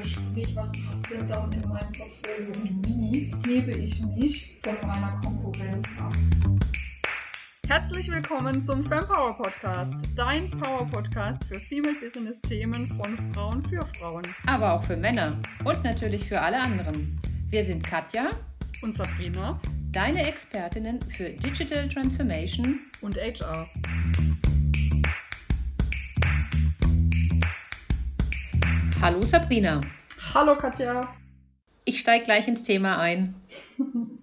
Also sprich, was passt denn dann in mein Portfolio und wie hebe ich mich von meiner Konkurrenz ab? Herzlich willkommen zum Fempower Podcast, dein Power Podcast für Female Business Themen von Frauen für Frauen. Aber auch für Männer und natürlich für alle anderen. Wir sind Katja und Sabrina, deine Expertinnen für Digital Transformation und HR. Hallo Sabrina. Hallo Katja. Ich steige gleich ins Thema ein.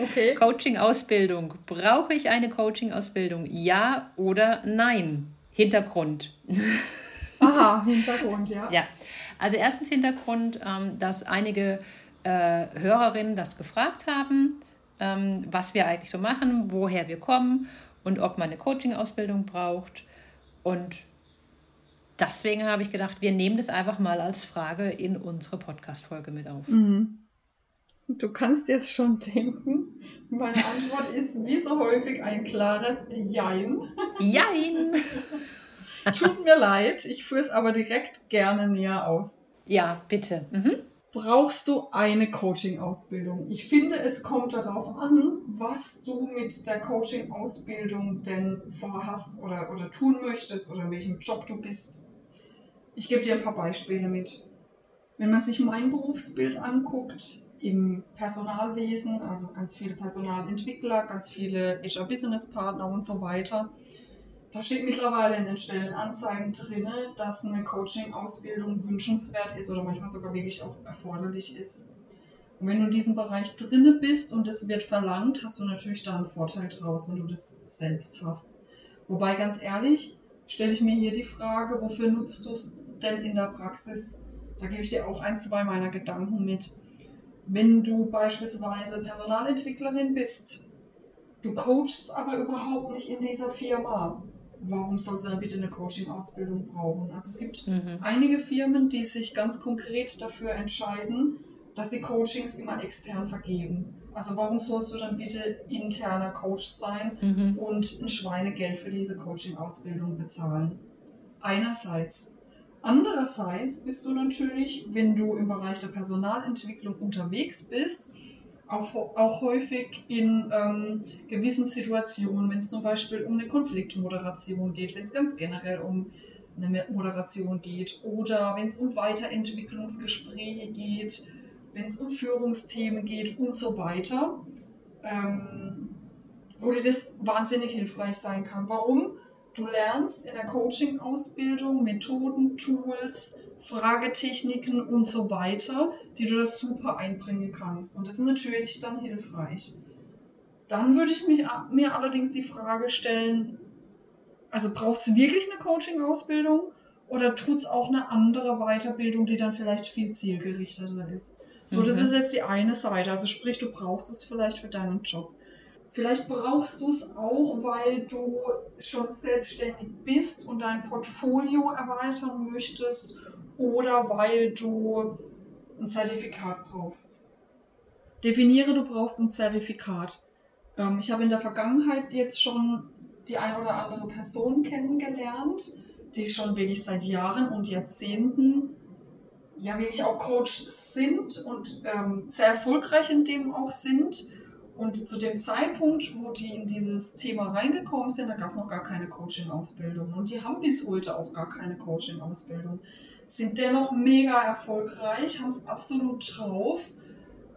Okay. Coaching-Ausbildung. Brauche ich eine Coaching-Ausbildung? Ja oder nein? Hintergrund. Aha, Hintergrund, ja. Ja. Also erstens Hintergrund, ähm, dass einige äh, Hörerinnen das gefragt haben, ähm, was wir eigentlich so machen, woher wir kommen und ob man eine Coaching-Ausbildung braucht. Und deswegen habe ich gedacht, wir nehmen das einfach mal als Frage in unsere Podcast-Folge mit auf. Mhm. Du kannst jetzt schon denken, meine Antwort ist wie so häufig ein klares Jein. Jein! Tut mir leid, ich führe es aber direkt gerne näher aus. Ja, bitte. Mhm. Brauchst du eine Coaching-Ausbildung? Ich finde, es kommt darauf an, was du mit der Coaching-Ausbildung denn vorhast oder, oder tun möchtest oder in welchem Job du bist. Ich gebe dir ein paar Beispiele mit. Wenn man sich mein Berufsbild anguckt, im Personalwesen, also ganz viele Personalentwickler, ganz viele HR-Business-Partner und so weiter. Da steht mittlerweile in den Stellenanzeigen drin, dass eine Coaching-Ausbildung wünschenswert ist oder manchmal sogar wirklich auch erforderlich ist. Und wenn du in diesem Bereich drinne bist und das wird verlangt, hast du natürlich da einen Vorteil draus, wenn du das selbst hast. Wobei ganz ehrlich, stelle ich mir hier die Frage, wofür nutzt du es denn in der Praxis? Da gebe ich dir auch ein, zwei meiner Gedanken mit. Wenn du beispielsweise Personalentwicklerin bist, du coachst aber überhaupt nicht in dieser Firma, warum sollst du dann bitte eine Coaching-Ausbildung brauchen? Also es gibt mhm. einige Firmen, die sich ganz konkret dafür entscheiden, dass sie Coachings immer extern vergeben. Also warum sollst du dann bitte interner Coach sein mhm. und ein Schweinegeld für diese Coaching-Ausbildung bezahlen? Einerseits. Andererseits bist du natürlich, wenn du im Bereich der Personalentwicklung unterwegs bist, auch, auch häufig in ähm, gewissen Situationen, wenn es zum Beispiel um eine Konfliktmoderation geht, wenn es ganz generell um eine Moderation geht oder wenn es um Weiterentwicklungsgespräche geht, wenn es um Führungsthemen geht und so weiter, ähm, wo dir das wahnsinnig hilfreich sein kann. Warum? Du lernst in der Coaching-Ausbildung Methoden, Tools, Fragetechniken und so weiter, die du das super einbringen kannst. Und das ist natürlich dann hilfreich. Dann würde ich mir, mir allerdings die Frage stellen, also braucht es wirklich eine Coaching-Ausbildung oder tut es auch eine andere Weiterbildung, die dann vielleicht viel zielgerichteter ist? So, mhm. das ist jetzt die eine Seite. Also sprich, du brauchst es vielleicht für deinen Job. Vielleicht brauchst du es auch, weil du schon selbstständig bist und dein Portfolio erweitern möchtest oder weil du ein Zertifikat brauchst. Definiere, du brauchst ein Zertifikat. Ähm, ich habe in der Vergangenheit jetzt schon die ein oder andere Person kennengelernt, die schon wirklich seit Jahren und Jahrzehnten ja wirklich auch Coach sind und ähm, sehr erfolgreich in dem auch sind und zu dem Zeitpunkt, wo die in dieses Thema reingekommen sind, da gab es noch gar keine Coaching-Ausbildung. Und die haben bis heute auch gar keine Coaching-Ausbildung. Sind dennoch mega erfolgreich, haben es absolut drauf,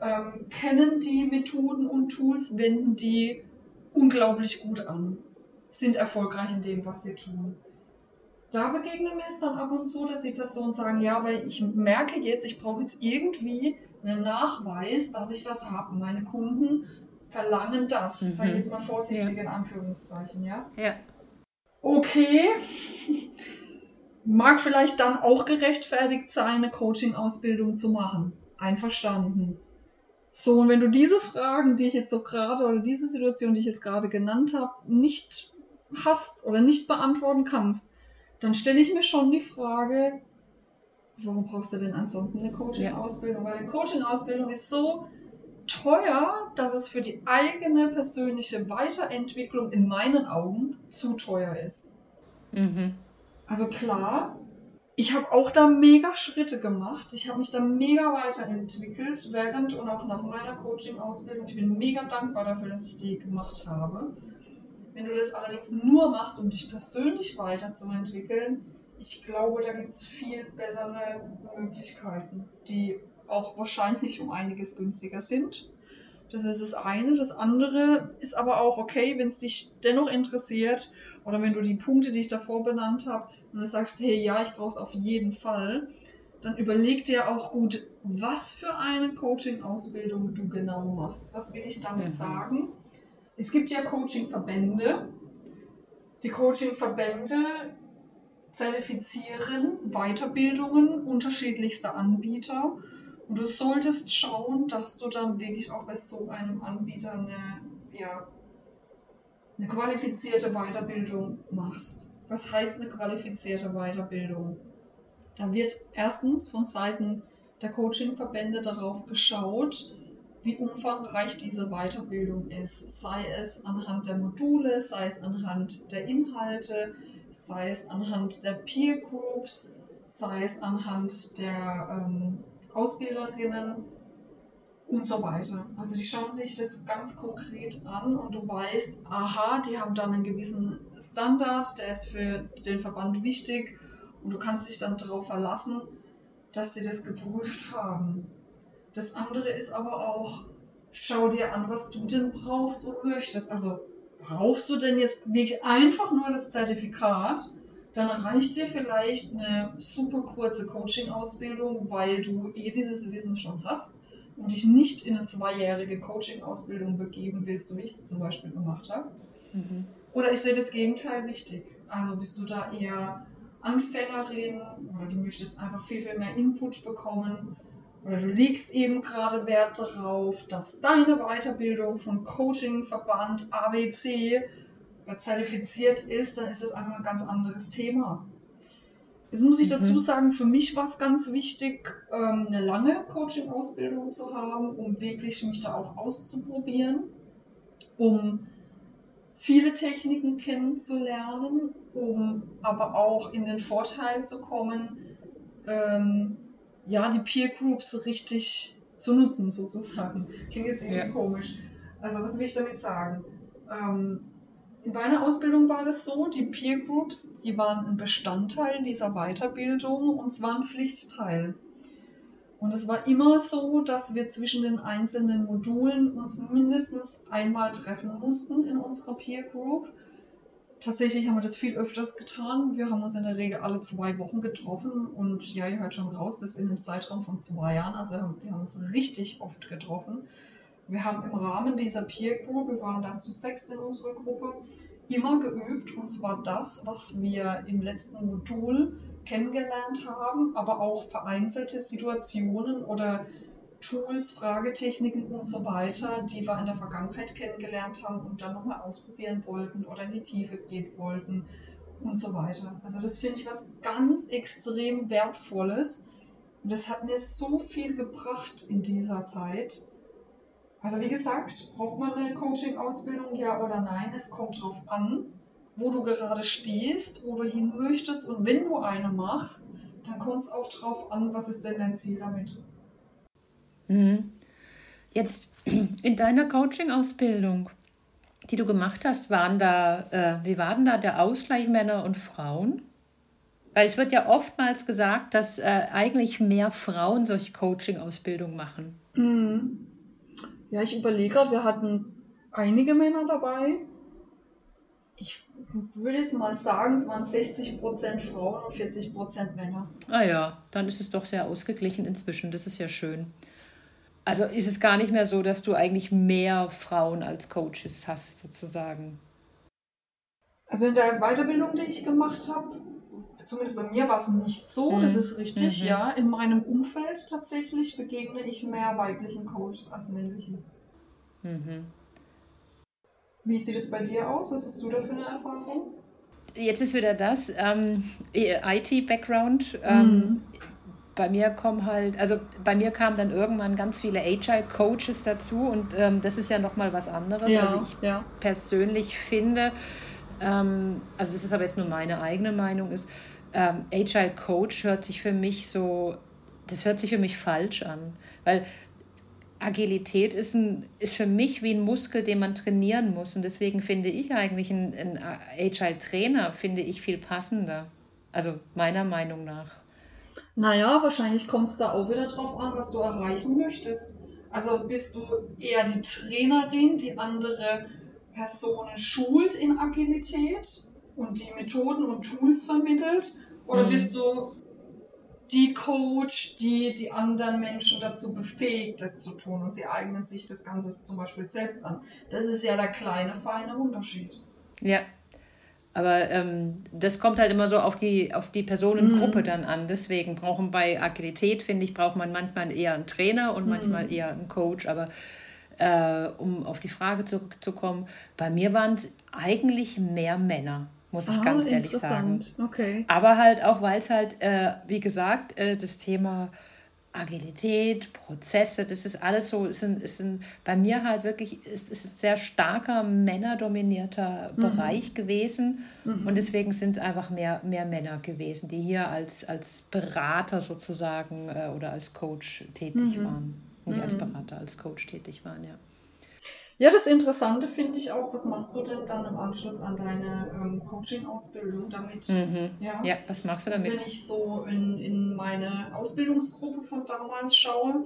ähm, kennen die Methoden und Tools, wenden die unglaublich gut an, sind erfolgreich in dem, was sie tun. Da begegnen wir es dann ab und zu, dass die Personen sagen, ja, weil ich merke jetzt, ich brauche jetzt irgendwie einen Nachweis, dass ich das habe. Meine Kunden verlangen das. Mhm. Sag ich jetzt mal vorsichtig ja. in Anführungszeichen, ja? Ja. Okay. Mag vielleicht dann auch gerechtfertigt sein, eine Coaching-Ausbildung zu machen. Einverstanden. So, und wenn du diese Fragen, die ich jetzt so gerade, oder diese Situation, die ich jetzt gerade genannt habe, nicht hast oder nicht beantworten kannst, dann stelle ich mir schon die Frage, warum brauchst du denn ansonsten eine Coaching-Ausbildung? Weil eine Coaching-Ausbildung ist so teuer, dass es für die eigene persönliche Weiterentwicklung in meinen Augen zu teuer ist. Mhm. Also klar, ich habe auch da mega Schritte gemacht. Ich habe mich da mega weiterentwickelt während und auch nach meiner Coaching-Ausbildung. Ich bin mega dankbar dafür, dass ich die gemacht habe. Wenn du das allerdings nur machst, um dich persönlich weiterzuentwickeln, ich glaube, da gibt es viel bessere Möglichkeiten, die auch wahrscheinlich um einiges günstiger sind. Das ist das eine. Das andere ist aber auch okay, wenn es dich dennoch interessiert oder wenn du die Punkte, die ich davor benannt habe, und du sagst, hey, ja, ich brauche es auf jeden Fall, dann überleg dir auch gut, was für eine Coaching-Ausbildung du genau machst. Was will ich damit mhm. sagen? Es gibt ja Coaching-Verbände. Die Coaching-Verbände zertifizieren Weiterbildungen unterschiedlichster Anbieter. Und du solltest schauen, dass du dann wirklich auch bei so einem Anbieter eine, ja, eine qualifizierte Weiterbildung machst. Was heißt eine qualifizierte Weiterbildung? Da wird erstens von Seiten der Coaching-Verbände darauf geschaut, wie umfangreich diese Weiterbildung ist. Sei es anhand der Module, sei es anhand der Inhalte, sei es anhand der Peer Groups, sei es anhand der ähm, Ausbilderinnen und so weiter. Also die schauen sich das ganz konkret an und du weißt, aha, die haben dann einen gewissen Standard, der ist für den Verband wichtig und du kannst dich dann darauf verlassen, dass sie das geprüft haben. Das andere ist aber auch, schau dir an, was du denn brauchst und möchtest. Also brauchst du denn jetzt wirklich einfach nur das Zertifikat? Dann reicht dir vielleicht eine super kurze Coaching-Ausbildung, weil du eh dieses Wissen schon hast und dich nicht in eine zweijährige Coaching-Ausbildung begeben willst, so wie ich es zum Beispiel gemacht habe. Mhm. Oder ich sehe das Gegenteil wichtig. Also bist du da eher Anfängerin oder du möchtest einfach viel, viel mehr Input bekommen oder du legst eben gerade Wert darauf, dass deine Weiterbildung von Coaching, Verband, ABC zertifiziert ist, dann ist das einfach ein ganz anderes Thema. Jetzt muss ich mhm. dazu sagen, für mich war es ganz wichtig, ähm, eine lange Coaching-Ausbildung zu haben, um wirklich mich da auch auszuprobieren, um viele Techniken kennenzulernen, um aber auch in den Vorteil zu kommen, ähm, ja, die Peer Groups richtig zu nutzen, sozusagen. Klingt jetzt irgendwie ja. komisch. Also, was will ich damit sagen? Ähm, in meiner Ausbildung war das so, die Peer Groups, die waren ein Bestandteil dieser Weiterbildung und zwar ein Pflichtteil. Und es war immer so, dass wir zwischen den einzelnen Modulen uns mindestens einmal treffen mussten in unserer Peer Group. Tatsächlich haben wir das viel öfters getan. Wir haben uns in der Regel alle zwei Wochen getroffen und ja, ihr hört schon raus, das ist in einem Zeitraum von zwei Jahren. Also wir haben uns richtig oft getroffen. Wir haben im Rahmen dieser Peer Group, wir waren dazu sechs in unserer Gruppe, immer geübt und zwar das, was wir im letzten Modul kennengelernt haben, aber auch vereinzelte Situationen oder Tools, Fragetechniken und so weiter, die wir in der Vergangenheit kennengelernt haben und dann nochmal ausprobieren wollten oder in die Tiefe gehen wollten und so weiter. Also das finde ich was ganz extrem Wertvolles und das hat mir so viel gebracht in dieser Zeit. Also wie gesagt, braucht man eine Coaching-Ausbildung, ja oder nein? Es kommt drauf an, wo du gerade stehst, wo du hin möchtest. Und wenn du eine machst, dann kommt es auch drauf an, was ist denn dein Ziel damit. Mhm. Jetzt in deiner Coaching-Ausbildung, die du gemacht hast, waren da, äh, wie war denn da der Ausgleich Männer und Frauen? Weil es wird ja oftmals gesagt, dass äh, eigentlich mehr Frauen solche Coaching-Ausbildung machen. Mhm. Ja, ich überlege gerade, wir hatten einige Männer dabei. Ich würde jetzt mal sagen, es waren 60% Frauen und 40% Männer. Ah ja, dann ist es doch sehr ausgeglichen inzwischen. Das ist ja schön. Also ist es gar nicht mehr so, dass du eigentlich mehr Frauen als Coaches hast, sozusagen. Also in der Weiterbildung, die ich gemacht habe, zumindest bei mir war es nicht so, mhm. das ist richtig, mhm. ja. In meinem Umfeld tatsächlich begegne ich mehr weiblichen Coaches als männlichen. Mhm. Wie sieht es bei dir aus? Was hast du da für eine Erfahrung? Jetzt ist wieder das, ähm, IT-Background. Ähm, mhm. Bei mir kommen halt, also bei mir kamen dann irgendwann ganz viele Agile-Coaches dazu und ähm, das ist ja nochmal was anderes. Ja, also ich ja. persönlich finde, ähm, also das ist aber jetzt nur meine eigene Meinung, ist, ähm, Agile Coach hört sich für mich so, das hört sich für mich falsch an, weil Agilität ist, ein, ist für mich wie ein Muskel, den man trainieren muss. Und deswegen finde ich eigentlich einen, einen Agile-Trainer, finde ich viel passender. Also meiner Meinung nach. Naja, wahrscheinlich kommt es da auch wieder drauf an, was du erreichen möchtest. Also bist du eher die Trainerin, die andere Personen schult in Agilität und die Methoden und Tools vermittelt? Oder mhm. bist du die Coach, die die anderen Menschen dazu befähigt, das zu tun und sie eignen sich das Ganze zum Beispiel selbst an? Das ist ja der kleine, feine Unterschied. Ja, aber ähm, das kommt halt immer so auf die, auf die Personengruppe mhm. dann an. Deswegen brauchen bei Agilität, finde ich, braucht man manchmal eher einen Trainer und mhm. manchmal eher einen Coach. Aber äh, um auf die Frage zurückzukommen, bei mir waren es eigentlich mehr Männer, muss ich ah, ganz ehrlich sagen. Okay. Aber halt auch, weil es halt, äh, wie gesagt, äh, das Thema Agilität, Prozesse, das ist alles so, ist ein, ist ein, bei mir halt wirklich, ist, ist ein sehr starker männerdominierter mhm. Bereich gewesen mhm. und deswegen sind es einfach mehr, mehr Männer gewesen, die hier als, als Berater sozusagen äh, oder als Coach tätig mhm. waren. Nicht als mhm. Berater, als Coach tätig waren, ja. Ja, das Interessante finde ich auch, was machst du denn dann im Anschluss an deine ähm, Coaching-Ausbildung damit? Mhm. Ja? ja, was machst du damit? Wenn ich so in, in meine Ausbildungsgruppe von damals schaue,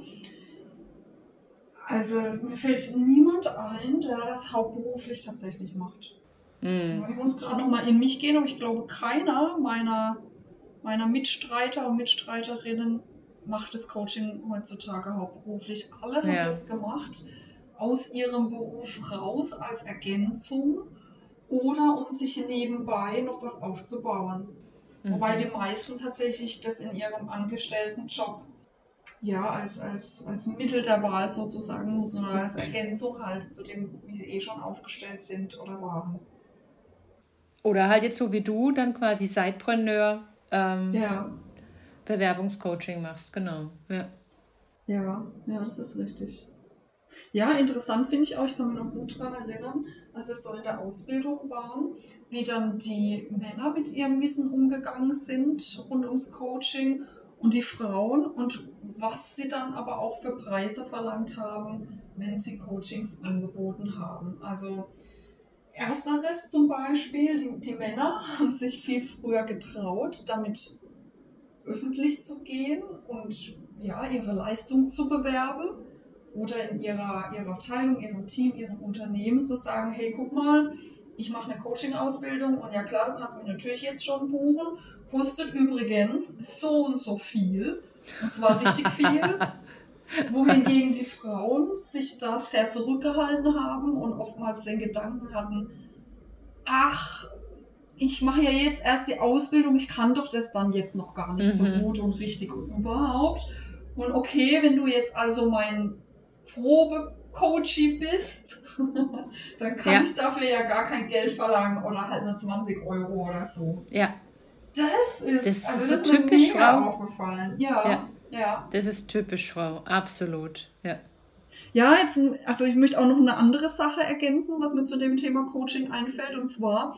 also mir fällt niemand ein, der das hauptberuflich tatsächlich macht. Mhm. Ich muss gerade nochmal in mich gehen, aber ich glaube, keiner meiner, meiner Mitstreiter und Mitstreiterinnen macht das Coaching heutzutage hauptberuflich. Alle haben ja. das gemacht aus ihrem Beruf raus als Ergänzung oder um sich nebenbei noch was aufzubauen. Mhm. Wobei die meisten tatsächlich das in ihrem angestellten Job ja als, als, als Mittel der Wahl sozusagen, sondern als Ergänzung halt zu dem, wie sie eh schon aufgestellt sind oder waren. Oder halt jetzt so wie du dann quasi Sidepreneur ähm, ja. Bewerbungscoaching machst, genau. Ja. ja, ja, das ist richtig. Ja, interessant finde ich auch, ich kann mich noch gut daran erinnern, als wir so in der Ausbildung waren, wie dann die Männer mit ihrem Wissen umgegangen sind rund ums Coaching und die Frauen und was sie dann aber auch für Preise verlangt haben, wenn sie Coachings angeboten haben. Also ersteres zum Beispiel, die, die Männer haben sich viel früher getraut, damit öffentlich zu gehen und ja, ihre Leistung zu bewerben oder in ihrer, ihrer Abteilung, ihrem Team, ihrem Unternehmen zu sagen, hey, guck mal, ich mache eine Coaching-Ausbildung und ja klar, du kannst mich natürlich jetzt schon buchen, kostet übrigens so und so viel, und zwar richtig viel, wohingegen die Frauen sich da sehr zurückgehalten haben und oftmals den Gedanken hatten, ach, ich mache ja jetzt erst die Ausbildung, ich kann doch das dann jetzt noch gar nicht mhm. so gut und richtig und überhaupt. Und okay, wenn du jetzt also mein Probecoachie bist, dann kann ja. ich dafür ja gar kein Geld verlangen oder halt nur 20 Euro oder so. Ja. Das ist, das also das ist so typisch mir Frau. aufgefallen. Ja, ja, ja. Das ist typisch Frau, absolut. Ja. Ja, jetzt, also ich möchte auch noch eine andere Sache ergänzen, was mir zu dem Thema Coaching einfällt. Und zwar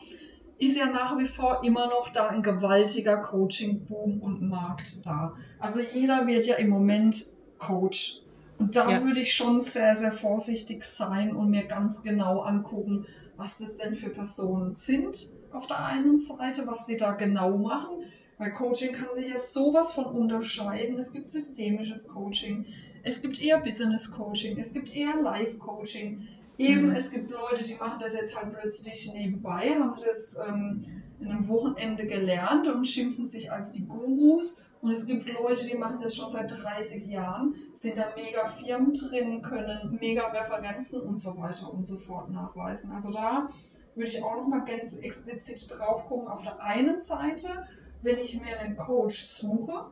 ist ja nach wie vor immer noch da ein gewaltiger Coaching-Boom und Markt da. Also jeder wird ja im Moment Coach. Und da ja. würde ich schon sehr, sehr vorsichtig sein und mir ganz genau angucken, was das denn für Personen sind auf der einen Seite, was sie da genau machen. Weil Coaching kann sich jetzt sowas von unterscheiden. Es gibt systemisches Coaching, es gibt eher Business Coaching, es gibt eher Life Coaching. Eben, mhm. es gibt Leute, die machen das jetzt halt plötzlich nebenbei, haben das ähm, in einem Wochenende gelernt und schimpfen sich als die Gurus und es gibt Leute, die machen das schon seit 30 Jahren, sind da mega Firmen drin, können mega Referenzen und so weiter und so fort nachweisen. Also da würde ich auch nochmal ganz explizit drauf gucken. Auf der einen Seite, wenn ich mir einen Coach suche,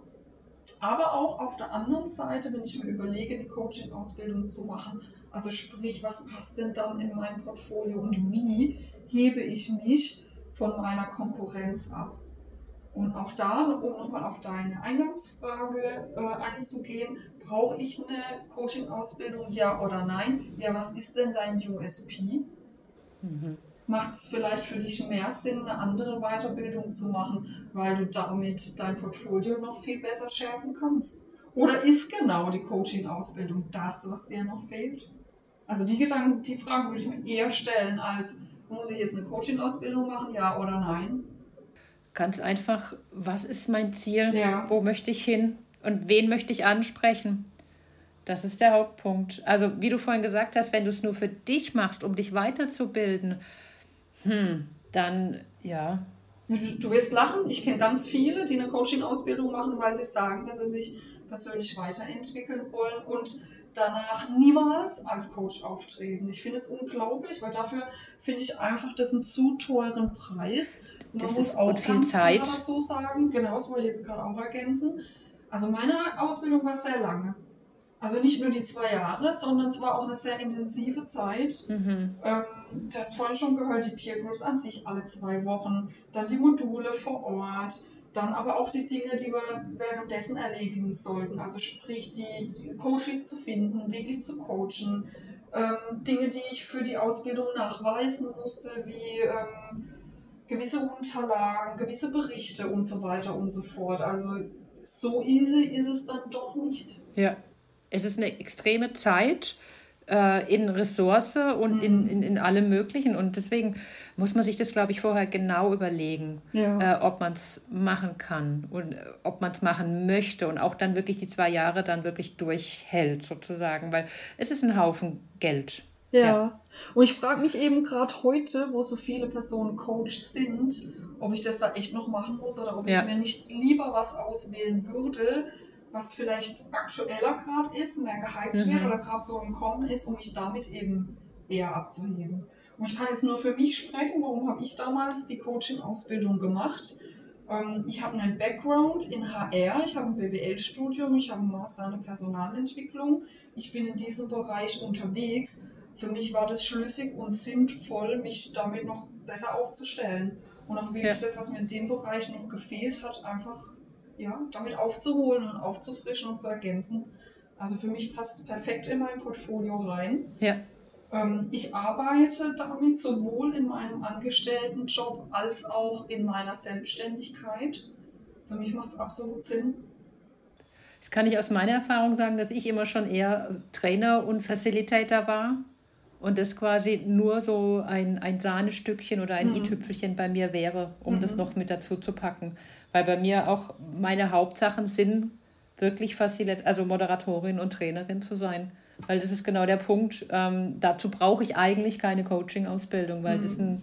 aber auch auf der anderen Seite, wenn ich mir überlege, die Coaching-Ausbildung zu machen. Also sprich, was passt denn dann in mein Portfolio und wie hebe ich mich von meiner Konkurrenz ab? Und auch da, um nochmal auf deine Eingangsfrage äh, einzugehen, brauche ich eine Coaching-Ausbildung, ja oder nein? Ja, was ist denn dein USP? Mhm. macht es vielleicht für dich mehr Sinn, eine andere Weiterbildung zu machen, weil du damit dein Portfolio noch viel besser schärfen kannst? Oder ist genau die Coaching-Ausbildung das, was dir noch fehlt? Also die Gedanken, die Frage würde ich mir eher stellen, als muss ich jetzt eine Coaching-Ausbildung machen, ja oder nein? Ganz einfach, was ist mein Ziel? Ja. Wo möchte ich hin? Und wen möchte ich ansprechen? Das ist der Hauptpunkt. Also, wie du vorhin gesagt hast, wenn du es nur für dich machst, um dich weiterzubilden, hm, dann ja. Du, du wirst lachen. Ich kenne ganz viele, die eine Coaching-Ausbildung machen, weil sie sagen, dass sie sich persönlich weiterentwickeln wollen und danach niemals als Coach auftreten. Ich finde es unglaublich, weil dafür finde ich einfach das einen zu teuren Preis. Das ist auch viel Zeit. dazu sagen, genau, das wollte ich jetzt gerade auch ergänzen. Also meine Ausbildung war sehr lange. Also nicht nur die zwei Jahre, sondern es war auch eine sehr intensive Zeit. Mhm. Ähm, du hast vorhin schon gehört, die Peer Groups an sich alle zwei Wochen, dann die Module vor Ort, dann aber auch die Dinge, die wir währenddessen erledigen sollten. Also sprich, die, die Coaches zu finden, wirklich zu coachen. Ähm, Dinge, die ich für die Ausbildung nachweisen musste, wie ähm, gewisse Unterlagen, gewisse Berichte und so weiter und so fort. Also so easy ist es dann doch nicht. Ja, es ist eine extreme Zeit äh, in Ressource und mhm. in, in, in allem Möglichen. Und deswegen muss man sich das, glaube ich, vorher genau überlegen, ja. äh, ob man es machen kann und äh, ob man es machen möchte und auch dann wirklich die zwei Jahre dann wirklich durchhält, sozusagen, weil es ist ein Haufen Geld. Ja. ja. Und ich frage mich eben gerade heute, wo so viele Personen Coach sind, ob ich das da echt noch machen muss oder ob ja. ich mir nicht lieber was auswählen würde, was vielleicht aktueller gerade ist, mehr gehypt mhm. wird oder gerade so im Kommen ist, um mich damit eben eher abzuheben. Und ich kann jetzt nur für mich sprechen, warum habe ich damals die Coaching-Ausbildung gemacht. Ähm, ich habe einen Background in HR, ich habe ein BWL-Studium, ich habe einen Master in Personalentwicklung. Ich bin in diesem Bereich unterwegs. Für mich war das schlüssig und sinnvoll, mich damit noch besser aufzustellen und auch wirklich ja. das, was mir in dem Bereich noch gefehlt hat, einfach ja, damit aufzuholen und aufzufrischen und zu ergänzen. Also für mich passt es perfekt in mein Portfolio rein. Ja. Ähm, ich arbeite damit sowohl in meinem Angestelltenjob als auch in meiner Selbstständigkeit. Für mich macht es absolut Sinn. Das kann ich aus meiner Erfahrung sagen, dass ich immer schon eher Trainer und Facilitator war und das quasi nur so ein, ein Sahnestückchen oder ein mhm. i-Tüpfelchen bei mir wäre, um mhm. das noch mit dazu zu packen. Weil bei mir auch meine Hauptsachen sind, wirklich Facilit also Moderatorin und Trainerin zu sein. Weil das ist genau der Punkt. Ähm, dazu brauche ich eigentlich keine Coaching-Ausbildung, weil mhm. das sind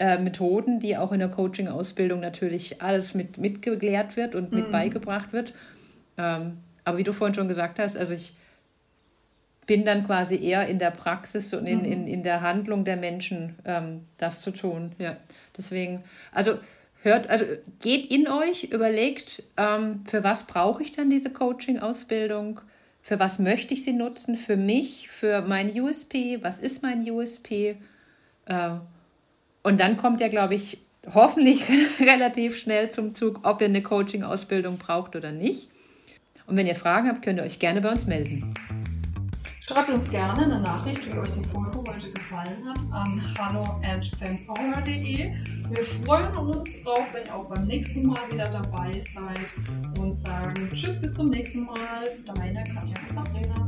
äh, Methoden, die auch in der Coaching-Ausbildung natürlich alles mit mitgelehrt wird und mit mhm. beigebracht wird. Ähm, aber wie du vorhin schon gesagt hast, also ich bin dann quasi eher in der Praxis und in, mhm. in, in der Handlung der Menschen ähm, das zu tun. Ja, deswegen, also hört, also geht in euch, überlegt, ähm, für was brauche ich dann diese Coaching-Ausbildung? Für was möchte ich sie nutzen? Für mich, für mein USP? Was ist mein USP? Äh, und dann kommt ja, glaube ich, hoffentlich relativ schnell zum Zug, ob ihr eine Coaching-Ausbildung braucht oder nicht. Und wenn ihr Fragen habt, könnt ihr euch gerne bei uns melden. Schreibt uns gerne eine Nachricht, wie euch die Folge heute gefallen hat, an hallo@fanpower.de. Wir freuen uns drauf, wenn ihr auch beim nächsten Mal wieder dabei seid und sagen Tschüss, bis zum nächsten Mal. Deine Katja und Sabrina.